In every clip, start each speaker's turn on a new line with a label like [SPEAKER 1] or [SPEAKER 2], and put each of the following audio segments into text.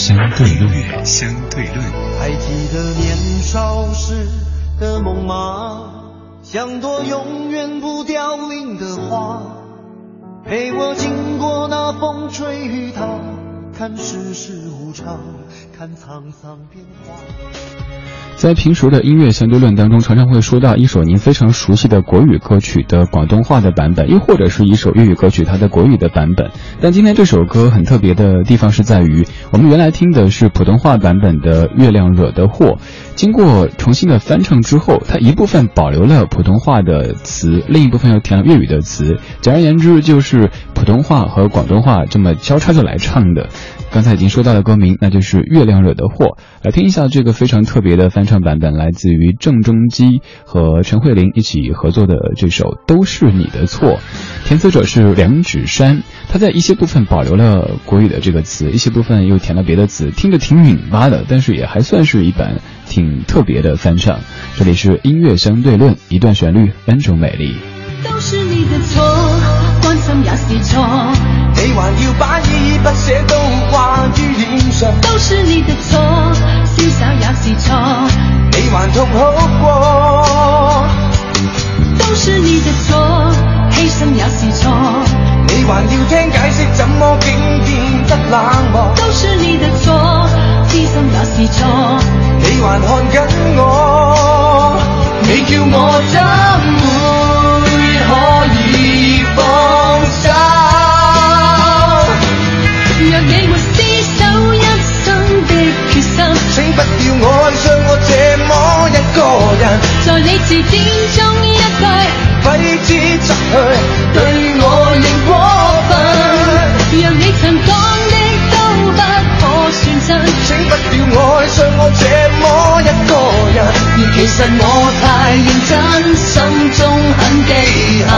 [SPEAKER 1] 相对论，相对论。
[SPEAKER 2] 还记得年少时的梦吗？像朵永远不凋零的花，陪我经过那风吹雨打，看世事无常，看沧桑变化。
[SPEAKER 1] 在平时的音乐相对论当中，常常会说到一首您非常熟悉的国语歌曲的广东话的版本，又或者是一首粤语歌曲它的国语的版本。但今天这首歌很特别的地方是在于，我们原来听的是普通话版本的《月亮惹的祸》，经过重新的翻唱之后，它一部分保留了普通话的词，另一部分又填了粤语的词。简而言之，就是普通话和广东话这么交叉着来唱的。刚才已经说到了歌名，那就是《月亮惹的祸》。来听一下这个非常特别的翻唱版本，来自于郑中基和陈慧琳一起合作的这首《都是你的错》，填词者是梁芷珊。他在一些部分保留了国语的这个词，一些部分又填了别的词，听着挺拧巴的，但是也还算是一版挺特别的翻唱。这里是音乐相对论，一段旋律，N 种美丽。
[SPEAKER 3] 都是你的错，
[SPEAKER 2] 冷漠？
[SPEAKER 3] 都是你的错，痴心也是错，
[SPEAKER 2] 你还看紧我，你叫我怎
[SPEAKER 3] 其实我太认真，心中很记恨。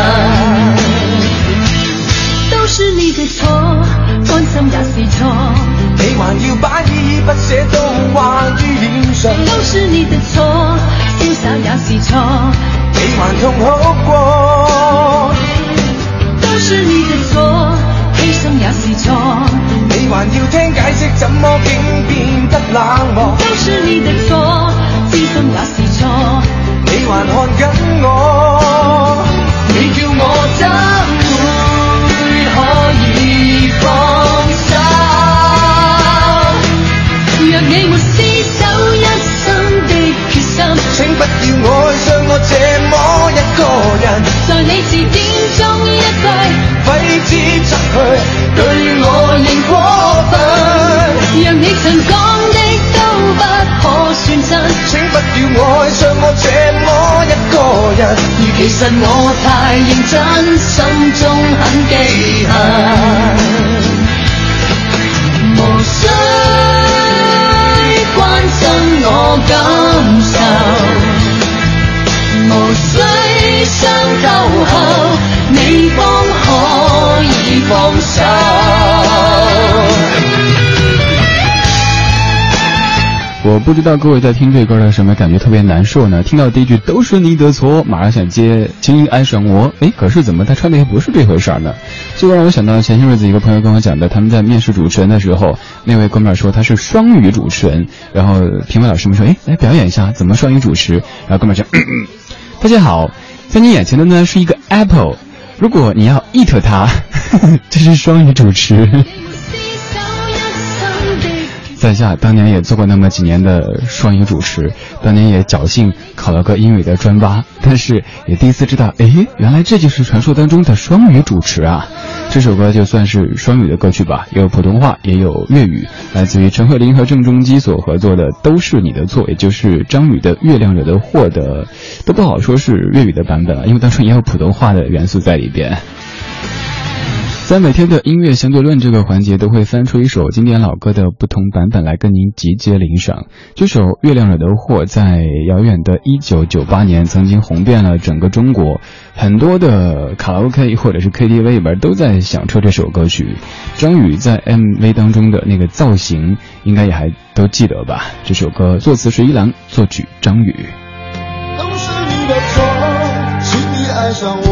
[SPEAKER 3] 都是你的错，关心也是错，
[SPEAKER 2] 你还要把依依不舍都挂于脸上，
[SPEAKER 3] 都是你的错，潇洒也是错，
[SPEAKER 2] 你还痛哭过。
[SPEAKER 3] 都是你的错，牺牲也是错，
[SPEAKER 2] 你还要听解释，怎么竟变得冷漠？
[SPEAKER 3] 都是你的错，知心也是
[SPEAKER 2] 你
[SPEAKER 3] 是典中一句。
[SPEAKER 2] 挥之则去，对我仍过分。
[SPEAKER 3] 若你曾讲的都不可算真，
[SPEAKER 2] 请不要爱上我这么一个人，
[SPEAKER 3] 而其实我太认真，心中很记我
[SPEAKER 1] 不知道各位在听这歌的什么感觉特别难受呢？听到第一句都是你的错，马上想接轻轻爱上我，哎，可是怎么他唱的又不是这回事儿呢？这个让我想到前些日子一个朋友跟我讲的，他们在面试主持人的时候，那位哥们儿说他是双语主持人，然后评委老师们说，哎，来表演一下怎么双语主持，然后哥们儿讲，大家好，在你眼前的呢是一个 apple，如果你要 eat 它，这是双语主持。在下当年也做过那么几年的双语主持，当年也侥幸考了个英语的专八，但是也第一次知道，哎，原来这就是传说当中的双语主持啊！这首歌就算是双语的歌曲吧，有普通话也有粤语，来自于陈慧琳和郑中基所合作的《都是你的错》，也就是张宇的《月亮惹的祸》的，都不好说是粤语的版本了，因为当中也有普通话的元素在里边。在每天的音乐相对论这个环节，都会翻出一首经典老歌的不同版本来跟您集结领赏。这首《月亮惹的祸》在遥远的一九九八年曾经红遍了整个中国，很多的卡拉 OK 或者是 KTV 里边都在响彻这首歌曲。张宇在 MV 当中的那个造型，应该也还都记得吧？这首歌作词是一郎，作曲张宇。
[SPEAKER 2] 都是你的错，请你爱上我。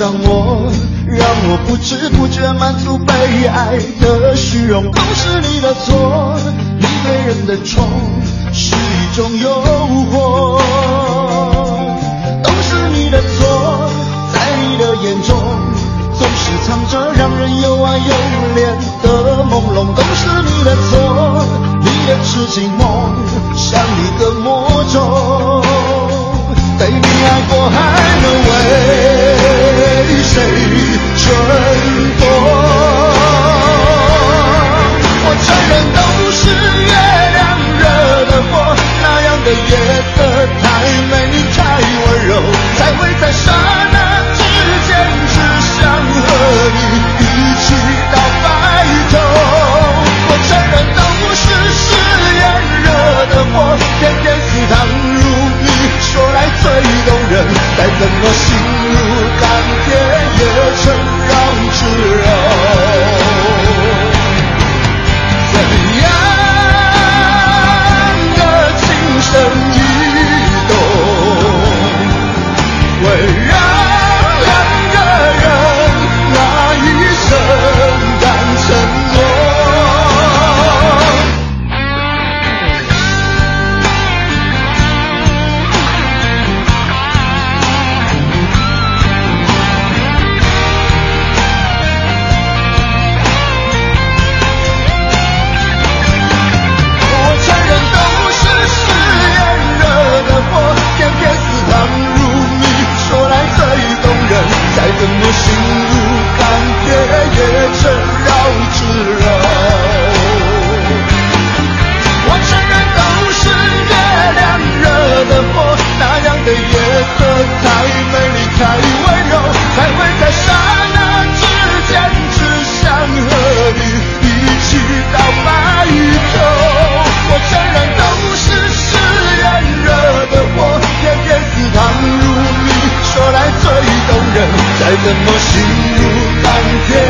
[SPEAKER 2] 易爱上我，让我不知不觉满足被爱的虚荣。都是你的错，你对人的宠是一种诱惑。都是你的错，在你的眼中总是藏着让人又爱又怜的朦胧。都是你的错，你的痴情梦像一个魔怎么心如钢铁。